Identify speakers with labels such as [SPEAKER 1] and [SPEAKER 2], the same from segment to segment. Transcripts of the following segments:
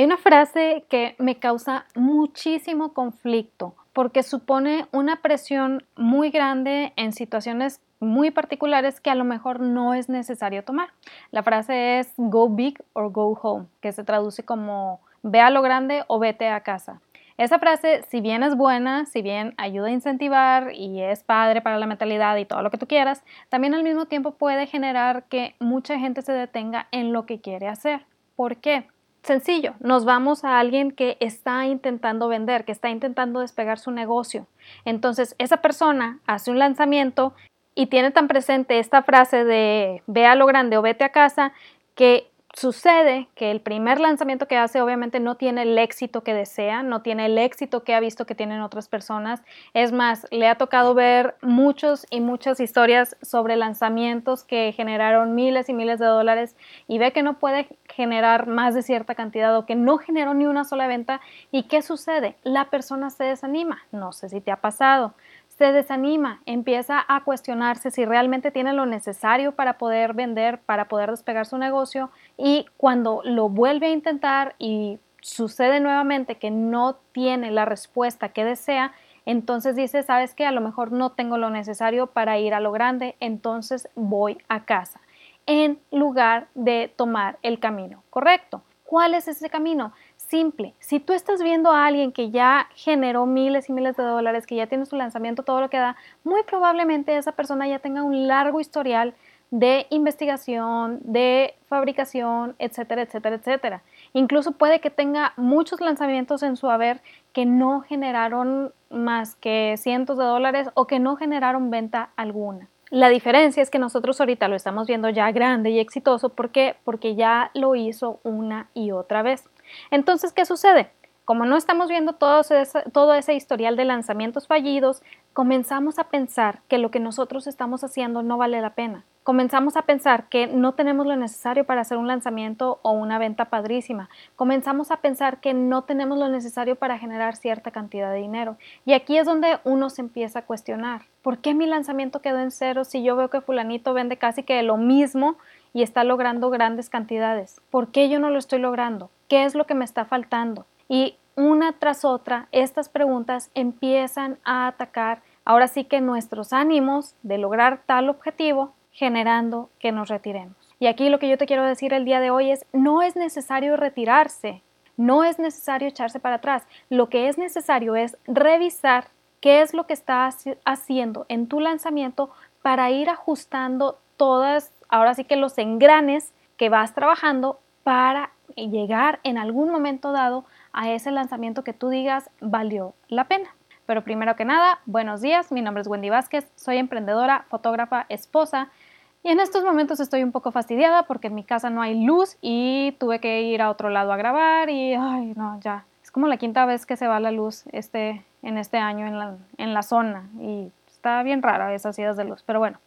[SPEAKER 1] Hay una frase que me causa muchísimo conflicto porque supone una presión muy grande en situaciones muy particulares que a lo mejor no es necesario tomar. La frase es go big or go home, que se traduce como ve a lo grande o vete a casa. Esa frase, si bien es buena, si bien ayuda a incentivar y es padre para la mentalidad y todo lo que tú quieras, también al mismo tiempo puede generar que mucha gente se detenga en lo que quiere hacer. ¿Por qué? Sencillo, nos vamos a alguien que está intentando vender, que está intentando despegar su negocio. Entonces, esa persona hace un lanzamiento y tiene tan presente esta frase de ve a lo grande o vete a casa que sucede que el primer lanzamiento que hace obviamente no tiene el éxito que desea, no tiene el éxito que ha visto que tienen otras personas. Es más, le ha tocado ver muchos y muchas historias sobre lanzamientos que generaron miles y miles de dólares y ve que no puede generar más de cierta cantidad o que no generó ni una sola venta. ¿Y qué sucede? La persona se desanima. No sé si te ha pasado se desanima, empieza a cuestionarse si realmente tiene lo necesario para poder vender, para poder despegar su negocio y cuando lo vuelve a intentar y sucede nuevamente que no tiene la respuesta que desea, entonces dice, sabes que a lo mejor no tengo lo necesario para ir a lo grande, entonces voy a casa, en lugar de tomar el camino correcto. ¿Cuál es ese camino? Simple. Si tú estás viendo a alguien que ya generó miles y miles de dólares, que ya tiene su lanzamiento, todo lo que da, muy probablemente esa persona ya tenga un largo historial de investigación, de fabricación, etcétera, etcétera, etcétera. Incluso puede que tenga muchos lanzamientos en su haber que no generaron más que cientos de dólares o que no generaron venta alguna. La diferencia es que nosotros ahorita lo estamos viendo ya grande y exitoso. ¿Por qué? Porque ya lo hizo una y otra vez. Entonces, ¿qué sucede? Como no estamos viendo todo ese, historial de lanzamientos fallidos, comenzamos a pensar que lo que nosotros estamos haciendo no vale la pena. Comenzamos a pensar que no tenemos lo necesario para hacer un lanzamiento o una venta padrísima. Comenzamos a pensar que no tenemos lo necesario para generar cierta cantidad de dinero. Y aquí es donde uno se empieza a cuestionar. ¿Por qué mi lanzamiento quedó en cero si yo veo que fulanito vende casi que lo mismo y está logrando grandes cantidades? ¿Por qué yo no lo estoy logrando? ¿Qué es lo que me está faltando? Y una tras otra, estas preguntas empiezan a atacar ahora sí que nuestros ánimos de lograr tal objetivo, generando que nos retiremos. Y aquí lo que yo te quiero decir el día de hoy es, no es necesario retirarse, no es necesario echarse para atrás, lo que es necesario es revisar qué es lo que estás haciendo en tu lanzamiento para ir ajustando todas, ahora sí que los engranes que vas trabajando para llegar en algún momento dado a ese lanzamiento que tú digas valió la pena. Pero primero que nada, buenos días, mi nombre es Wendy Vázquez, soy emprendedora, fotógrafa, esposa y en estos momentos estoy un poco fastidiada porque en mi casa no hay luz y tuve que ir a otro lado a grabar y ay no, ya, es como la quinta vez que se va la luz este, en este año en la, en la zona y está bien rara esas idas de luz, pero bueno,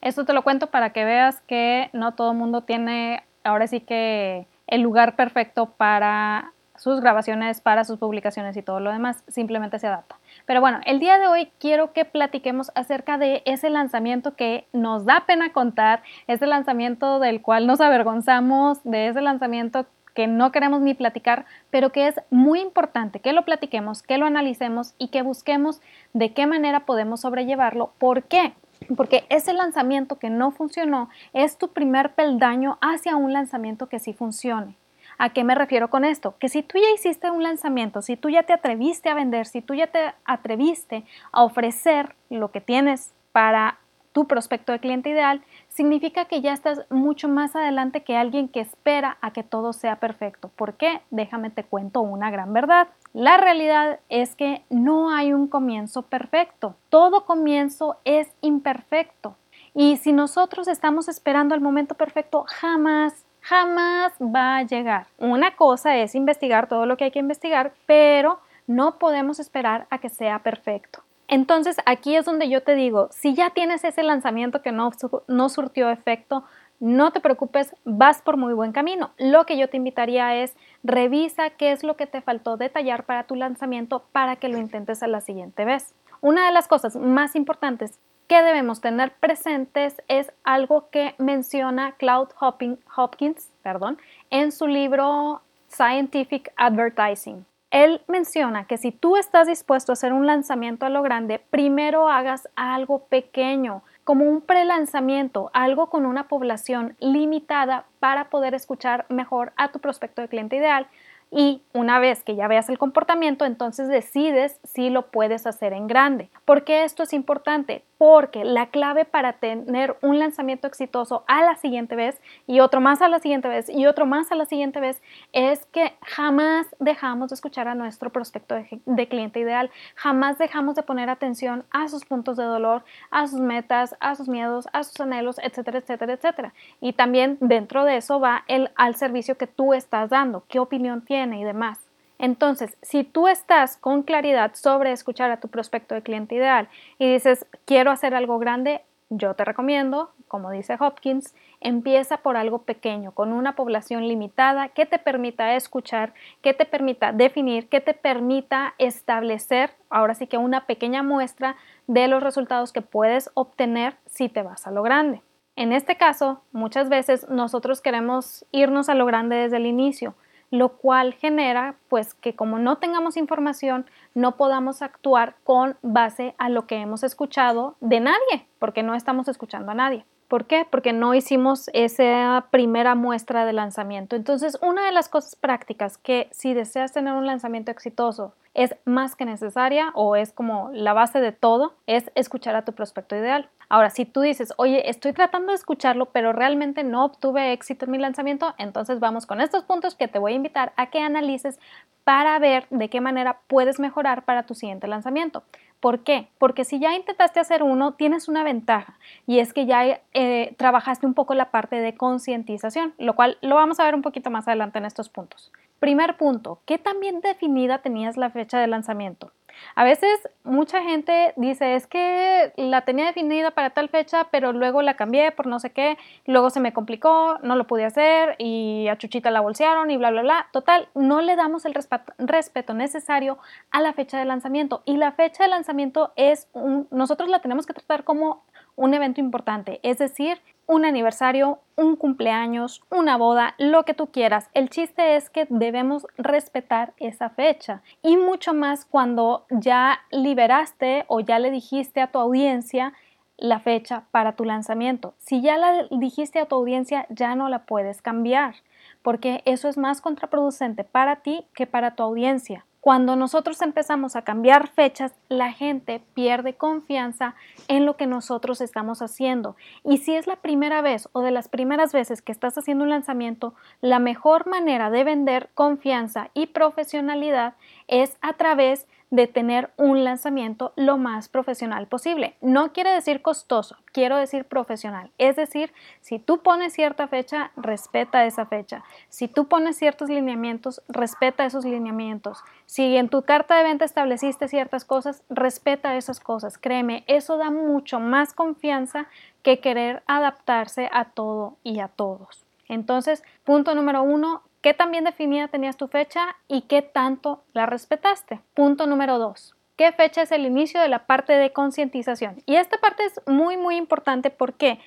[SPEAKER 1] esto te lo cuento para que veas que no todo el mundo tiene ahora sí que el lugar perfecto para sus grabaciones, para sus publicaciones y todo lo demás, simplemente se adapta. Pero bueno, el día de hoy quiero que platiquemos acerca de ese lanzamiento que nos da pena contar, ese lanzamiento del cual nos avergonzamos, de ese lanzamiento que no queremos ni platicar, pero que es muy importante que lo platiquemos, que lo analicemos y que busquemos de qué manera podemos sobrellevarlo. ¿Por qué? Porque ese lanzamiento que no funcionó es tu primer peldaño hacia un lanzamiento que sí funcione. ¿A qué me refiero con esto? Que si tú ya hiciste un lanzamiento, si tú ya te atreviste a vender, si tú ya te atreviste a ofrecer lo que tienes para tu prospecto de cliente ideal, significa que ya estás mucho más adelante que alguien que espera a que todo sea perfecto. ¿Por qué? Déjame te cuento una gran verdad. La realidad es que no hay un comienzo perfecto. Todo comienzo es imperfecto. Y si nosotros estamos esperando el momento perfecto, jamás, jamás va a llegar. Una cosa es investigar todo lo que hay que investigar, pero no podemos esperar a que sea perfecto. Entonces aquí es donde yo te digo, si ya tienes ese lanzamiento que no, no surtió efecto, no te preocupes, vas por muy buen camino. Lo que yo te invitaría es revisa qué es lo que te faltó detallar para tu lanzamiento para que lo intentes a la siguiente vez. Una de las cosas más importantes que debemos tener presentes es algo que menciona Cloud Hopkins perdón, en su libro Scientific Advertising. Él menciona que si tú estás dispuesto a hacer un lanzamiento a lo grande, primero hagas algo pequeño, como un prelanzamiento, algo con una población limitada para poder escuchar mejor a tu prospecto de cliente ideal y una vez que ya veas el comportamiento, entonces decides si lo puedes hacer en grande. ¿Por qué esto es importante? Porque la clave para tener un lanzamiento exitoso a la siguiente vez y otro más a la siguiente vez y otro más a la siguiente vez es que jamás dejamos de escuchar a nuestro prospecto de, cliente ideal, jamás dejamos de poner atención a sus puntos de dolor, a sus metas, a sus miedos, a sus anhelos, etcétera, etcétera, etcétera. Y también dentro de eso va el al servicio que tú estás dando, qué opinión tienes y demás. Entonces, si tú estás con claridad sobre escuchar a tu prospecto de cliente ideal y dices, quiero hacer algo grande, yo te recomiendo, como dice Hopkins, empieza por algo pequeño, con una población limitada que te permita escuchar, que te permita definir, que te permita establecer, ahora sí que una pequeña muestra de los resultados que puedes obtener si te vas a lo grande. En este caso, muchas veces nosotros queremos irnos a lo grande desde el inicio, lo cual genera pues que como no tengamos información no podamos actuar con base a lo que hemos escuchado de nadie, porque no estamos escuchando a nadie. ¿Por qué? Porque no hicimos esa primera muestra de lanzamiento. Entonces, una de las cosas prácticas que si deseas tener un lanzamiento exitoso es más que necesaria o es como la base de todo, es escuchar a tu prospecto ideal. Ahora, si tú dices, oye, estoy tratando de escucharlo, pero realmente no obtuve éxito en mi lanzamiento, entonces vamos con estos puntos que te voy a invitar a que analices para ver de qué manera puedes mejorar para tu siguiente lanzamiento. ¿Por qué? Porque si ya intentaste hacer uno, tienes una ventaja y es que ya eh, trabajaste un poco la parte de concientización, lo cual lo vamos a ver un poquito más adelante en estos puntos. Primer punto, ¿qué tan bien definida tenías la fecha de lanzamiento? A veces mucha gente dice, es que la tenía definida para tal fecha, pero luego la cambié por no sé qué, luego se me complicó, no lo pude hacer y a Chuchita la bolsearon y bla, bla, bla. Total, no le damos el respeto, necesario a la fecha de lanzamiento y la fecha de lanzamiento es un, nosotros la tenemos que tratar como un evento importante, es decir, un aniversario, un cumpleaños, una boda, lo que tú quieras. El chiste es que debemos respetar esa fecha y mucho más cuando ya liberaste o ya le dijiste a tu audiencia la fecha para tu lanzamiento. Si ya la dijiste a tu audiencia, ya no la puedes cambiar, porque eso es más contraproducente para ti que para tu audiencia. Cuando nosotros empezamos a cambiar fechas, la gente pierde confianza en lo que nosotros estamos haciendo. Y si es la primera vez o de las primeras veces que estás haciendo un lanzamiento, la mejor manera de vender confianza y profesionalidad es a través de de tener un lanzamiento lo más profesional posible. No quiere decir costoso, quiero decir profesional. Es decir, si tú pones cierta fecha, respeta esa fecha. Si tú pones ciertos lineamientos, respeta esos lineamientos. Si en tu carta de venta estableciste ciertas cosas, respeta esas cosas. Créeme, eso da mucho más confianza que querer adaptarse a todo y a todos. Entonces, punto número uno, ¿Qué tan bien definida tenías tu fecha y qué tanto la respetaste? Punto número dos. ¿Qué fecha es el inicio de la parte de concientización? Y esta parte es muy, muy importante porque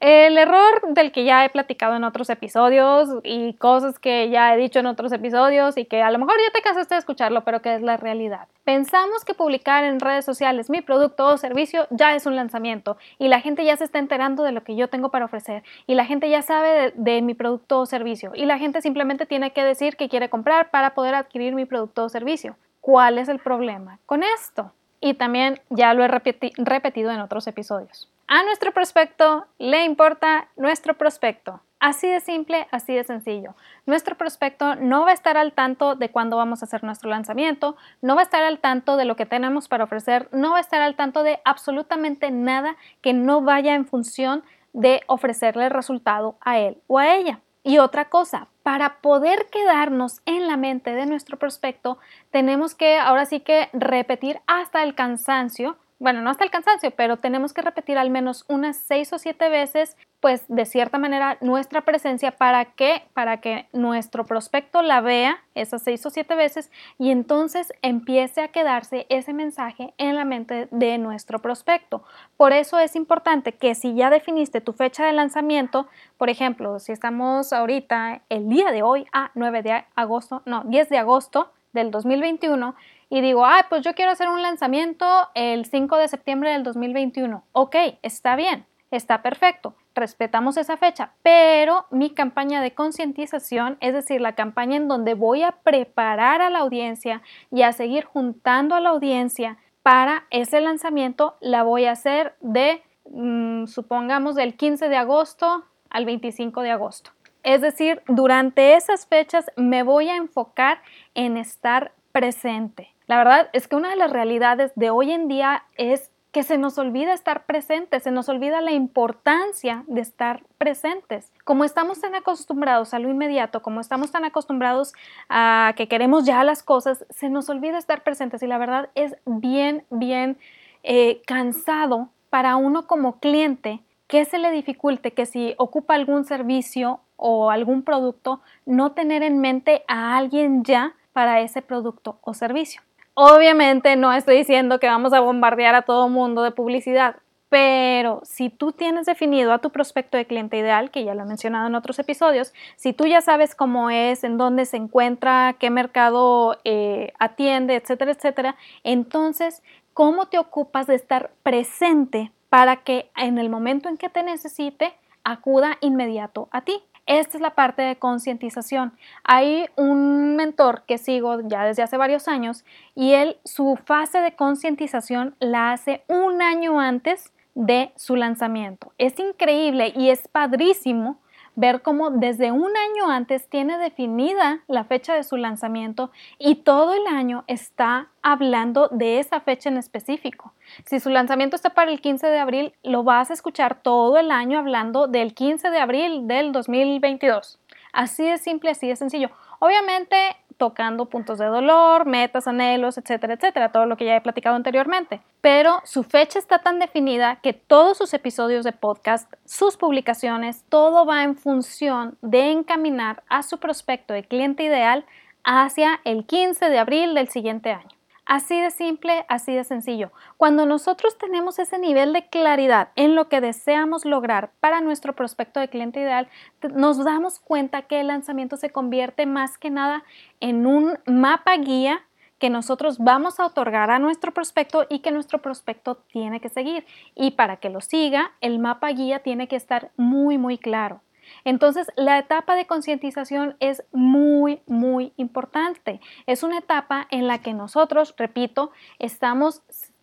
[SPEAKER 1] el error del que ya he platicado en otros episodios y cosas que ya he dicho en otros episodios y que a lo mejor ya te cansaste de escucharlo, pero que es la realidad. Pensamos que publicar en redes sociales mi producto o servicio ya es un lanzamiento y la gente ya se está enterando de lo que yo tengo para ofrecer y la gente ya sabe de, de mi producto o servicio y la gente simplemente tiene que decir que quiere comprar para poder adquirir mi producto o servicio. ¿Cuál es el problema con esto? Y también ya lo he repetido en otros episodios. A nuestro prospecto le importa nuestro prospecto. Así de simple, así de sencillo. Nuestro prospecto no va a estar al tanto de cuándo vamos a hacer nuestro lanzamiento, no va a estar al tanto de lo que tenemos para ofrecer, no va a estar al tanto de absolutamente nada que no vaya en función de ofrecerle el resultado a él o a ella. Y otra cosa, para poder quedarnos en la mente de nuestro prospecto, tenemos que ahora sí que repetir hasta el cansancio bueno, no hasta el cansancio, pero tenemos que repetir al menos unas seis o siete veces pues de cierta manera nuestra presencia para que para que nuestro prospecto la vea esas seis o siete veces y entonces empiece a quedarse ese mensaje en la mente de nuestro prospecto. Por eso es importante que si ya definiste tu fecha de lanzamiento, por ejemplo, si estamos ahorita el día de hoy a 9 de agosto, no, 10 de agosto del 2021 y digo, ah, pues yo quiero hacer un lanzamiento el 5 de septiembre del 2021. Ok, está bien, está perfecto respetamos esa fecha, pero mi campaña de concientización, es decir, la campaña en donde voy a preparar a la audiencia y a seguir juntando a la audiencia para ese lanzamiento, la voy a hacer de, mm, supongamos, del 15 de agosto al 25 de agosto. Es decir, durante esas fechas me voy a enfocar en estar presente. La verdad es que una de las realidades de hoy en día es que se nos olvida estar presentes, se nos olvida la importancia de estar presentes. Como estamos tan acostumbrados a lo inmediato, como estamos tan acostumbrados a que queremos ya las cosas, se nos olvida estar presentes y la verdad es bien, bien eh, cansado para uno como cliente que se le dificulte que si ocupa algún servicio o algún producto, no tener en mente a alguien ya para ese producto o servicio. Obviamente no estoy diciendo que vamos a bombardear a todo mundo de publicidad, pero si tú tienes definido a tu prospecto de cliente ideal, que ya lo he mencionado en otros episodios, si tú ya sabes cómo es, en dónde se encuentra, qué mercado eh, atiende, etcétera, etcétera, entonces, ¿cómo te ocupas de estar presente para que en el momento en que te necesite, acuda inmediato a ti? Esta es la parte de concientización. Hay un mentor que sigo ya desde hace varios años y él su fase de concientización la hace un año antes de su lanzamiento. Es increíble y es padrísimo ver cómo desde un año antes tiene definida la fecha de su lanzamiento y todo el año está hablando de esa fecha en específico. Si su lanzamiento está para el 15 de abril, lo vas a escuchar todo el año hablando del 15 de abril del 2022. Así de simple, así de sencillo. Obviamente tocando puntos de dolor, metas, anhelos, etcétera, etcétera, todo lo que ya he platicado anteriormente. Pero su fecha está tan definida que todos sus episodios de podcast, sus publicaciones, todo va en función de encaminar a su prospecto de cliente ideal hacia el 15 de abril del siguiente año. Así de simple, así de sencillo. Cuando nosotros tenemos ese nivel de claridad en lo que deseamos lograr para nuestro prospecto de cliente ideal, nos damos cuenta que el lanzamiento se convierte más que nada en un mapa guía que nosotros vamos a otorgar a nuestro prospecto y que nuestro prospecto tiene que seguir. Y para que lo siga, el mapa guía tiene que estar muy, muy claro. Entonces, la etapa de concientización es muy, muy importante. Es una etapa en la que nosotros, repito, estamos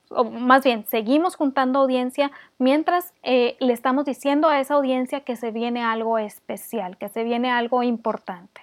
[SPEAKER 1] o más bien seguimos juntando audiencia mientras eh, le estamos diciendo a esa audiencia que se viene algo especial, que se viene algo importante.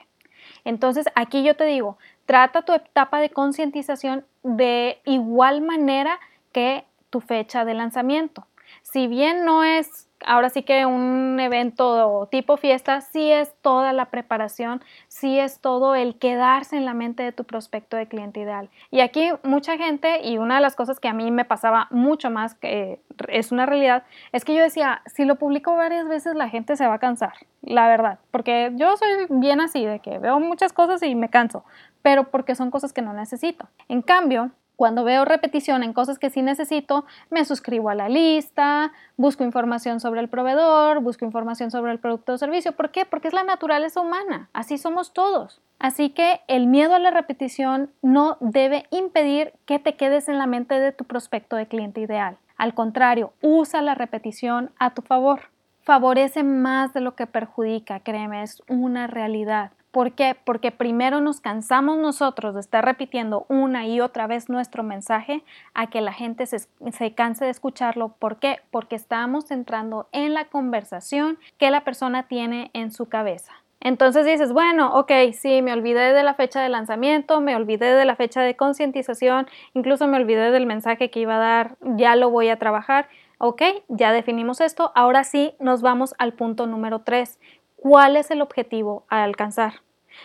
[SPEAKER 1] Entonces aquí yo te digo, trata tu etapa de concientización de igual manera que tu fecha de lanzamiento. Si bien no es ahora sí que un evento tipo fiesta sí es toda la preparación, sí es todo el quedarse en la mente de tu prospecto de cliente ideal. Y aquí mucha gente, y una de las cosas que a mí me pasaba mucho más, que es una realidad, es que yo decía, si lo publico varias veces la gente se va a cansar, la verdad, porque yo soy bien así, de que veo muchas cosas y me canso, pero porque son cosas que no necesito. En cambio, cuando veo repetición en cosas que sí necesito, me suscribo a la lista, busco información sobre el proveedor, busco información sobre el producto o servicio. ¿Por qué? Porque es la naturaleza humana. Así somos todos. Así que el miedo a la repetición no debe impedir que te quedes en la mente de tu prospecto de cliente ideal. Al contrario, usa la repetición a tu favor. Favorece más de lo que perjudica, créeme, es una realidad. ¿Por qué? Porque primero nos cansamos nosotros de estar repitiendo una y otra vez nuestro mensaje a que la gente se, canse de escucharlo. ¿Por qué? Porque estamos entrando en la conversación que la persona tiene en su cabeza. Entonces dices, bueno, ok, sí, me olvidé de la fecha de lanzamiento, me olvidé de la fecha de concientización, incluso me olvidé del mensaje que iba a dar, ya lo voy a trabajar. Ok, ya definimos esto, ahora sí nos vamos al punto número 3 cuál es el objetivo a alcanzar.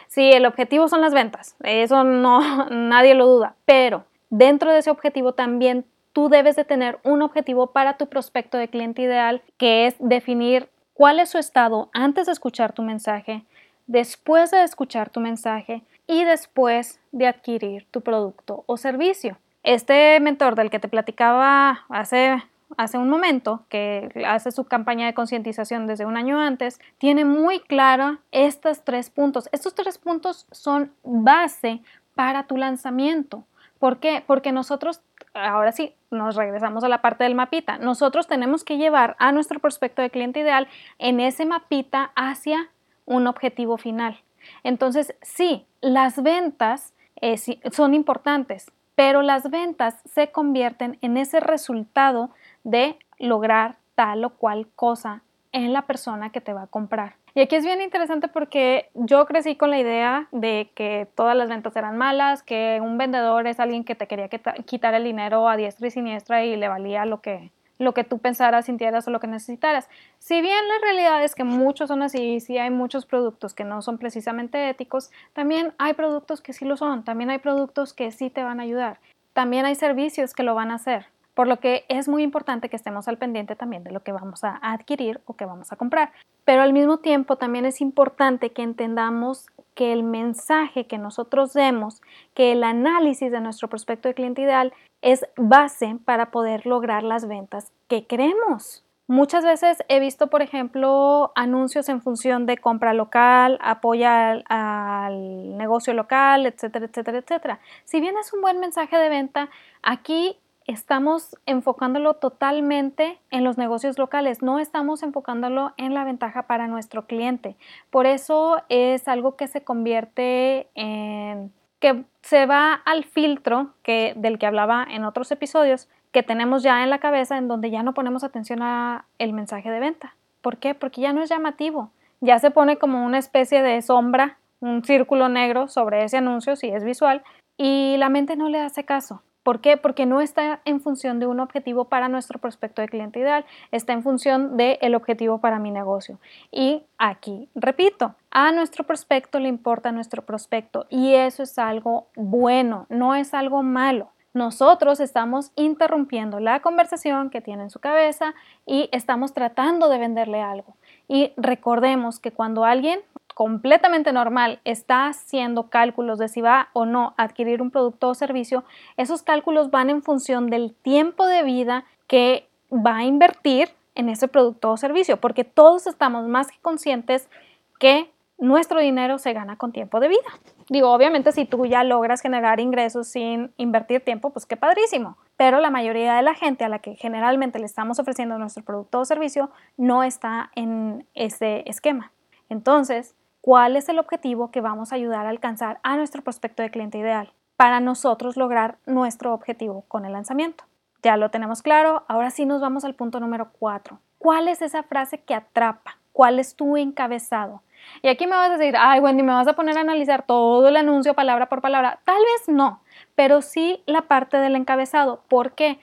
[SPEAKER 1] Sí, el objetivo son las ventas, eso no nadie lo duda, pero dentro de ese objetivo también tú debes de tener un objetivo para tu prospecto de cliente ideal, que es definir cuál es su estado antes de escuchar tu mensaje, después de escuchar tu mensaje y después de adquirir tu producto o servicio. Este mentor del que te platicaba hace, hace un momento, que hace su campaña de concientización desde un año antes, tiene muy clara estos tres puntos. Estos tres puntos son base para tu lanzamiento. ¿Por qué? Porque nosotros, ahora sí, nos regresamos a la parte del mapita. Nosotros tenemos que llevar a nuestro prospecto de cliente ideal en ese mapita hacia un objetivo final. Entonces, sí, las ventas eh, son importantes, pero las ventas se convierten en ese resultado de lograr tal o cual cosa en la persona que te va a comprar. Y aquí es bien interesante porque yo crecí con la idea de que todas las ventas eran malas, que un vendedor es alguien que te quería quitar el dinero a diestra y siniestra y le valía lo que, lo que tú pensaras, sintieras o lo que necesitaras. Si bien la realidad es que muchos son así, sí hay muchos productos que no son precisamente éticos, también hay productos que sí lo son, también hay productos que sí te van a ayudar, también hay servicios que lo van a hacer. Por lo que es muy importante que estemos al pendiente también de lo que vamos a adquirir o que vamos a comprar. Pero al mismo tiempo también es importante que entendamos que el mensaje que nosotros demos, que el análisis de nuestro prospecto de cliente ideal es base para poder lograr las ventas que queremos. Muchas veces he visto, por ejemplo, anuncios en función de compra local, apoya al, al, negocio local, etcétera, etcétera, etcétera. Si bien es un buen mensaje de venta, aquí estamos enfocándolo totalmente en los negocios locales, no estamos enfocándolo en la ventaja para nuestro cliente. Por eso es algo que se convierte en que se va al filtro que del que hablaba en otros episodios que tenemos ya en la cabeza en donde ya no ponemos atención a el mensaje de venta. ¿Por qué? Porque ya no es llamativo. Ya se pone como una especie de sombra, un círculo negro sobre ese anuncio si es visual y la mente no le hace caso. ¿Por qué? Porque no está en función de un objetivo para nuestro prospecto de cliente ideal, está en función del objetivo para mi negocio. Y aquí, repito, a nuestro prospecto le importa nuestro prospecto y eso es algo bueno, no es algo malo. Nosotros estamos interrumpiendo la conversación que tiene en su cabeza y estamos tratando de venderle algo. Y recordemos que cuando alguien completamente normal está haciendo cálculos de si va o no a adquirir un producto o servicio, esos cálculos van en función del tiempo de vida que va a invertir en ese producto o servicio, porque todos estamos más que conscientes que nuestro dinero se gana con tiempo de vida. Digo, obviamente si tú ya logras generar ingresos sin invertir tiempo, pues qué padrísimo. Pero la mayoría de la gente a la que generalmente le estamos ofreciendo nuestro producto o servicio no está en ese esquema. Entonces, cuál es el objetivo que vamos a ayudar a alcanzar a nuestro prospecto de cliente ideal para nosotros lograr nuestro objetivo con el lanzamiento. Ya lo tenemos claro, ahora sí nos vamos al punto número 4. ¿Cuál es esa frase que atrapa? ¿Cuál es tu encabezado? Y aquí me vas a decir, ay Wendy, me vas a poner a analizar todo el anuncio palabra por palabra. Tal vez no, pero sí la parte del encabezado. ¿Por qué?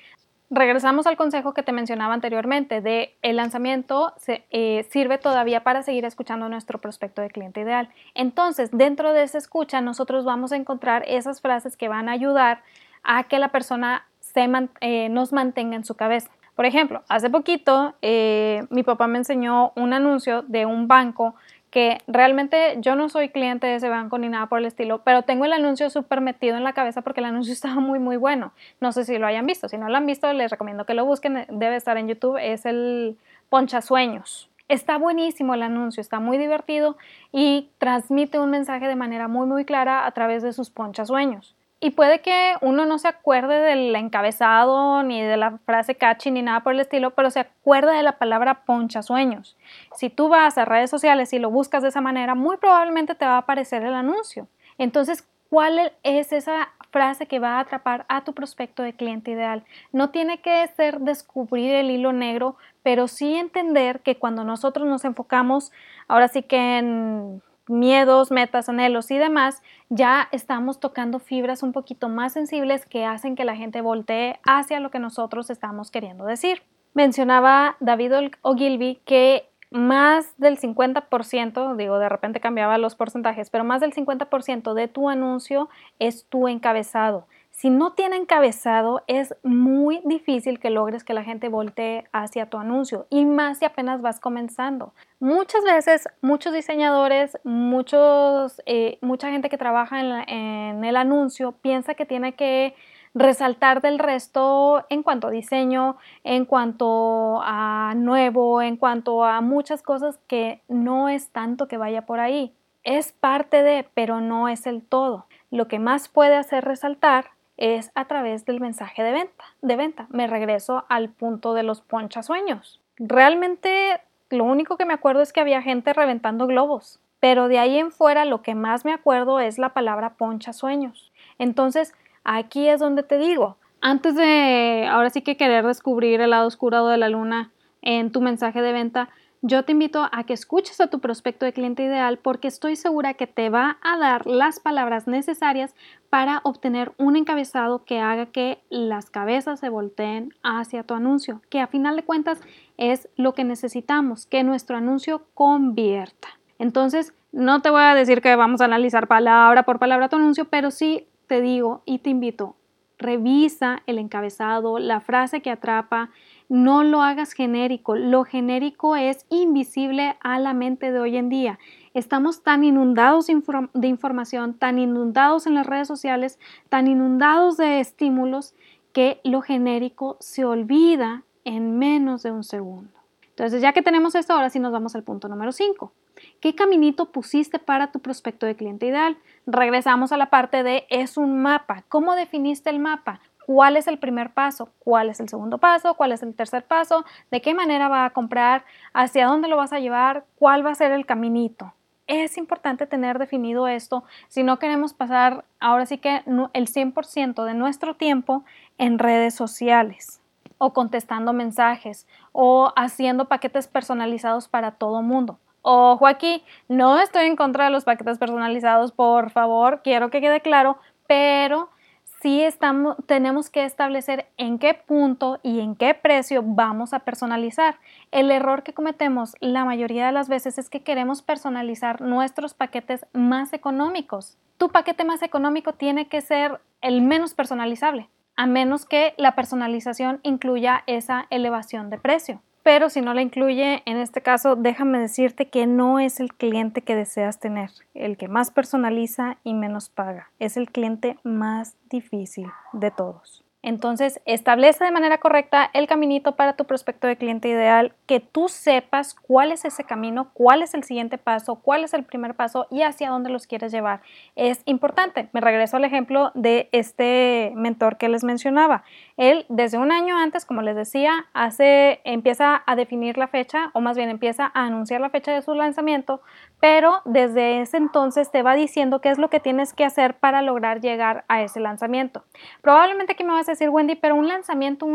[SPEAKER 1] Regresamos al consejo que te mencionaba anteriormente de el lanzamiento se, eh, sirve todavía para seguir escuchando nuestro prospecto de cliente ideal. Entonces, dentro de esa escucha, nosotros vamos a encontrar esas frases que van a ayudar a que la persona se eh, nos mantenga en su cabeza. Por ejemplo, hace poquito eh, mi papá me enseñó un anuncio de un banco que realmente yo no soy cliente de ese banco ni nada por el estilo, pero tengo el anuncio súper metido en la cabeza porque el anuncio estaba muy, muy bueno. No sé si lo hayan visto. Si no lo han visto, les recomiendo que lo busquen. Debe estar en YouTube. Es el Ponchasueños. Está buenísimo el anuncio, está muy divertido y transmite un mensaje de manera muy, muy clara a través de sus ponchasueños. Y puede que uno no se acuerde del encabezado, ni de la frase catchy, ni nada por el estilo, pero se acuerda de la palabra poncha sueños. Si tú vas a redes sociales y lo buscas de esa manera, muy probablemente te va a aparecer el anuncio. Entonces, ¿cuál es esa frase que va a atrapar a tu prospecto de cliente ideal? No tiene que ser descubrir el hilo negro, pero sí entender que cuando nosotros nos enfocamos, ahora sí que en miedos, metas, anhelos y demás, ya estamos tocando fibras un poquito más sensibles que hacen que la gente voltee hacia lo que nosotros estamos queriendo decir. Mencionaba David Ogilvy que más del 50%, digo, de repente cambiaba los porcentajes, pero más del 50% de tu anuncio es tu encabezado. Si no tiene encabezado, es muy difícil que logres que la gente voltee hacia tu anuncio y más si apenas vas comenzando. Muchas veces, muchos diseñadores, muchos, eh, mucha gente que trabaja en el anuncio piensa que tiene que resaltar del resto en cuanto a diseño, en cuanto a nuevo, en cuanto a muchas cosas que no es tanto que vaya por ahí. Es parte de, pero no es el todo. Lo que más puede hacer resaltar es a través del mensaje de venta. De venta. Me regreso al punto de los ponchasueños. Realmente lo único que me acuerdo es que había gente reventando globos, pero de ahí en fuera lo que más me acuerdo es la palabra ponchasueños. Entonces, aquí es donde te digo, antes de ahora sí que querer descubrir el lado oscuro de la luna en tu mensaje de venta, yo te invito a que escuches a tu prospecto de cliente ideal porque estoy segura que te va a dar las palabras necesarias para obtener un encabezado que haga que las cabezas se volteen hacia tu anuncio, que a final de cuentas es lo que necesitamos, que nuestro anuncio convierta. Entonces, no te voy a decir que vamos a analizar palabra por palabra tu anuncio, pero sí te digo y te invito, revisa el encabezado, la frase que atrapa, no lo hagas genérico. Lo genérico es invisible a la mente de hoy en día. Estamos tan inundados de información, tan inundados en las redes sociales, tan inundados de estímulos que lo genérico se olvida en menos de un segundo. Entonces, ya que tenemos esto, ahora sí nos vamos al punto número 5. ¿Qué caminito pusiste para tu prospecto de cliente ideal? Regresamos a la parte de es un mapa. ¿Cómo definiste el mapa? cuál es el primer paso, cuál es el segundo paso, cuál es el tercer paso, de qué manera va a comprar, hacia dónde lo vas a llevar, cuál va a ser el caminito. Es importante tener definido esto si no queremos pasar ahora sí que el 100% de nuestro tiempo en redes sociales o contestando mensajes o haciendo paquetes personalizados para todo mundo. Ojo aquí, no estoy en contra de los paquetes personalizados, por favor, quiero que quede claro, pero sí estamos, tenemos que establecer en qué punto y en qué precio vamos a personalizar. El error que cometemos la mayoría de las veces es que queremos personalizar nuestros paquetes más económicos. Tu paquete más económico tiene que ser el menos personalizable, a menos que la personalización incluya esa elevación de precio pero si no la incluye, en este caso, déjame decirte que no es el cliente que deseas tener, el que más personaliza y menos paga, es el cliente más difícil de todos. Entonces, establece de manera correcta el caminito para tu prospecto de cliente ideal, que tú sepas cuál es ese camino, cuál es el siguiente paso, cuál es el primer paso y hacia dónde los quieres llevar. Es importante. Me regreso al ejemplo de este mentor que les mencionaba. Él, desde un año antes, como les decía, hace, empieza a definir la fecha, o más bien empieza a anunciar la fecha de su lanzamiento, pero desde ese entonces te va diciendo qué es lo que tienes que hacer para lograr llegar a ese lanzamiento. Probablemente aquí me vas a decir, Wendy, pero un lanzamiento,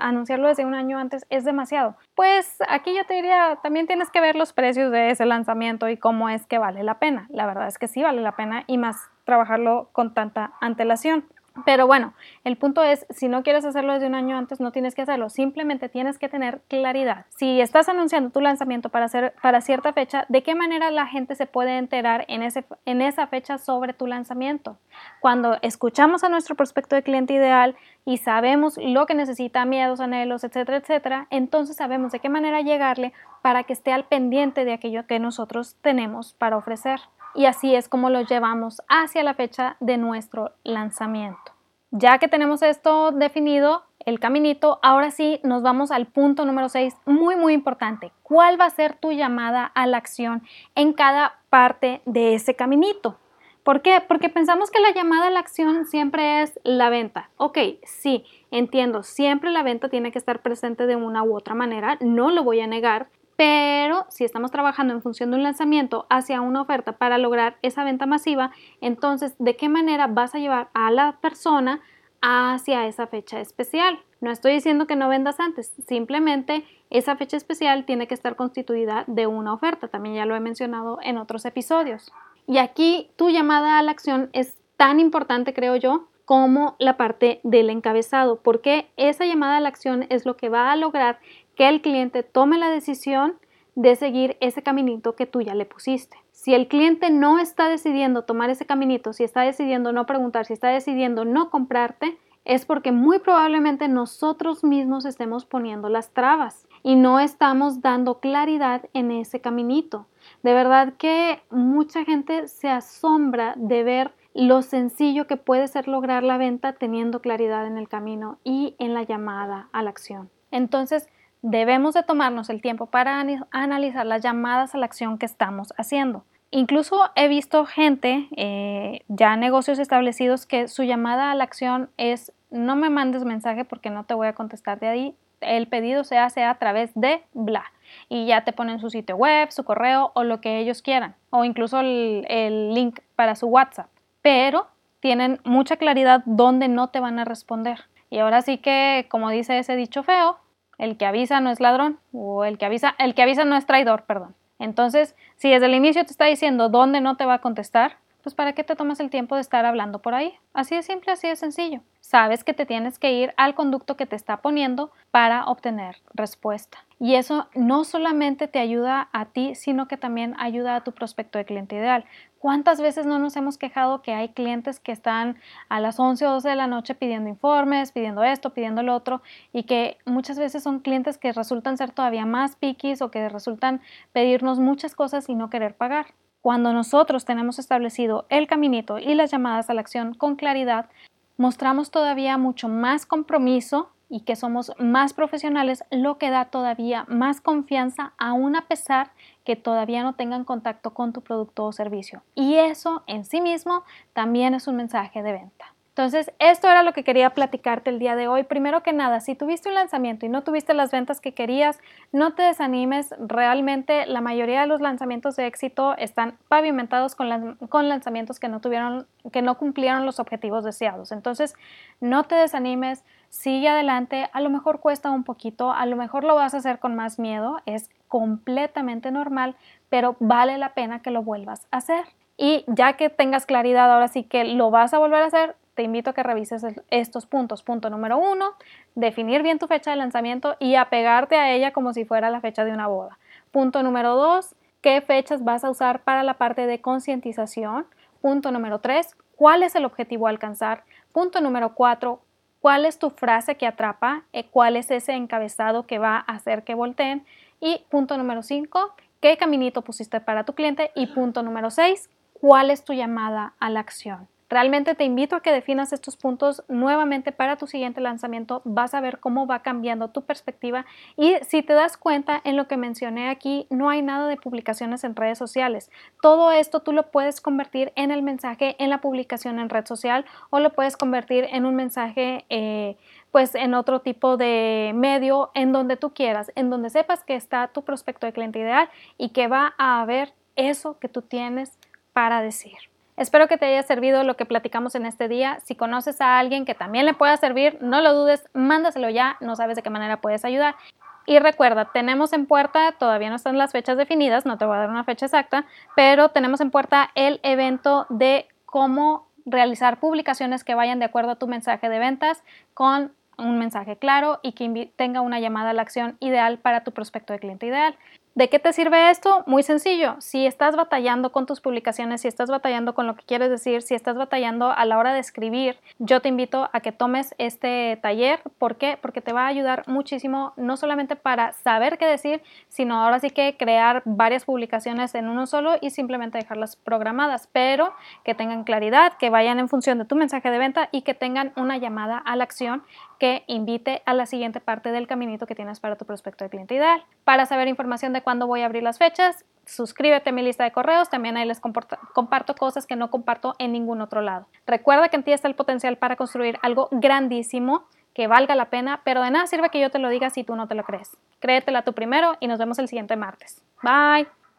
[SPEAKER 1] anunciarlo desde un año antes es demasiado. Pues aquí yo te diría, también tienes que ver los precios de ese lanzamiento y cómo es que vale la pena. La verdad es que sí vale la pena y más trabajarlo con tanta antelación. Pero bueno, el punto es, si no quieres hacerlo desde un año antes, no tienes que hacerlo, simplemente tienes que tener claridad. Si estás anunciando tu lanzamiento para, hacer, para cierta fecha, ¿de qué manera la gente se puede enterar en, ese, en esa fecha sobre tu lanzamiento? Cuando escuchamos a nuestro prospecto de cliente ideal y sabemos lo que necesita, miedos, anhelos, etcétera, etcétera, entonces sabemos de qué manera llegarle para que esté al pendiente de aquello que nosotros tenemos para ofrecer y así es como lo llevamos hacia la fecha de nuestro lanzamiento. Ya que tenemos esto definido, el caminito, ahora sí nos vamos al punto número 6, muy muy importante. ¿Cuál va a ser tu llamada a la acción en cada parte de ese caminito? ¿Por qué? Porque pensamos que la llamada a la acción siempre es la venta. Ok, sí, entiendo, siempre la venta tiene que estar presente de una u otra manera, no lo voy a negar, pero si estamos trabajando en función de un lanzamiento hacia una oferta para lograr esa venta masiva, entonces, ¿de qué manera vas a llevar a la persona hacia esa fecha especial? No estoy diciendo que no vendas antes, simplemente esa fecha especial tiene que estar constituida de una oferta, también ya lo he mencionado en otros episodios. Y aquí tu llamada a la acción es tan importante, creo yo, como la parte del encabezado, porque esa llamada a la acción es lo que va a lograr que el cliente tome la decisión de seguir ese caminito que tú ya le pusiste. Si el cliente no está decidiendo tomar ese caminito, si está decidiendo no preguntar, si está decidiendo no comprarte, es porque muy probablemente nosotros mismos estemos poniendo las trabas y no estamos dando claridad en ese caminito. De verdad que mucha gente se asombra de ver lo sencillo que puede ser lograr la venta teniendo claridad en el camino y en la llamada a la acción. Entonces, debemos de tomarnos el tiempo para analizar las llamadas a la acción que estamos haciendo. Incluso he visto gente, eh, ya negocios establecidos, que su llamada a la acción es no me mandes mensaje porque no te voy a contestar de ahí. El pedido se hace a través de bla. Y ya te ponen su sitio web, su correo o lo que ellos quieran. O incluso el, el link para su WhatsApp. Pero tienen mucha claridad dónde no te van a responder. Y ahora sí que, como dice ese dicho feo, el que avisa no es ladrón. O el que avisa, el que avisa no es traidor, perdón. Entonces, si desde el inicio te está diciendo dónde no te va a contestar, pues ¿para qué te tomas el tiempo de estar hablando por ahí? Así de simple, así de sencillo. Sabes que te tienes que ir al conducto que te está poniendo para obtener respuesta. Y eso no solamente te ayuda a ti, sino que también ayuda a tu prospecto de cliente ideal. ¿Cuántas veces no nos hemos quejado que hay clientes que están a las 11 o 12 de la noche pidiendo informes, pidiendo esto, pidiendo lo otro, y que muchas veces son clientes que resultan ser todavía más piquis o que resultan pedirnos muchas cosas y no querer pagar? Cuando nosotros tenemos establecido el caminito y las llamadas a la acción con claridad, mostramos todavía mucho más compromiso y que somos más profesionales, lo que da todavía más confianza, aún a pesar que todavía no tengan contacto con tu producto o servicio. Y eso en sí mismo también es un mensaje de venta. Entonces, esto era lo que quería platicarte el día de hoy. Primero que nada, si tuviste un lanzamiento y no tuviste las ventas que querías, no te desanimes. Realmente la mayoría de los lanzamientos de éxito están pavimentados con, con lanzamientos que no tuvieron, que no cumplieron los objetivos deseados. Entonces, no te desanimes, sigue adelante. A lo mejor cuesta un poquito, a lo mejor lo vas a hacer con más miedo, es completamente normal, pero vale la pena que lo vuelvas a hacer. Y ya que tengas claridad, ahora sí que lo vas a volver a hacer, te invito a que revises estos puntos. Punto número uno, definir bien tu fecha de lanzamiento y apegarte a ella como si fuera la fecha de una boda. Punto número dos, qué fechas vas a usar para la parte de concientización. Punto número tres, cuál es el objetivo a alcanzar. Punto número cuatro, cuál es tu frase que atrapa, eh, cuál es ese encabezado que va a hacer que volteen. Y punto número cinco, qué caminito pusiste para tu cliente. Y punto número seis, cuál es tu llamada a la acción. Realmente te invito a que definas estos puntos nuevamente para tu siguiente lanzamiento. Vas a ver cómo va cambiando tu perspectiva y si te das cuenta en lo que mencioné aquí, no hay nada de publicaciones en redes sociales. Todo esto tú lo puedes convertir en el mensaje en la publicación en red social o lo puedes convertir en un mensaje eh, pues en otro tipo de medio en donde tú quieras, en donde sepas que está tu prospecto de cliente ideal y que va a haber eso que tú tienes para decir. Espero que te haya servido lo que platicamos en este día. Si conoces a alguien que también le pueda servir, no lo dudes, mándaselo ya, no sabes de qué manera puedes ayudar. Y recuerda, tenemos en puerta, todavía no están las fechas definidas, no te voy a dar una fecha exacta, pero tenemos en puerta el evento de cómo realizar publicaciones que vayan de acuerdo a tu mensaje de ventas con un mensaje claro y que tenga una llamada a la acción ideal para tu prospecto de cliente ideal. ¿De qué te sirve esto? Muy sencillo. Si estás batallando con tus publicaciones, si estás batallando con lo que quieres decir, si estás batallando a la hora de escribir, yo te invito a que tomes este taller. ¿Por qué? Porque te va a ayudar muchísimo, no solamente para saber qué decir, sino ahora sí que crear varias publicaciones en uno solo y simplemente dejarlas programadas, pero que tengan claridad, que vayan en función de tu mensaje de venta y que tengan una llamada a la acción que invite a la siguiente parte del caminito que tienes para tu prospecto de cliente ideal. Para saber información de cuándo voy a abrir las fechas, suscríbete a mi lista de correos, también ahí les comparto cosas que no comparto en ningún otro lado. Recuerda que en ti está el potencial para construir algo grandísimo que valga la pena, pero de nada sirve que yo te lo diga si tú no te lo crees. Créetela tú primero y nos vemos el siguiente martes. Bye.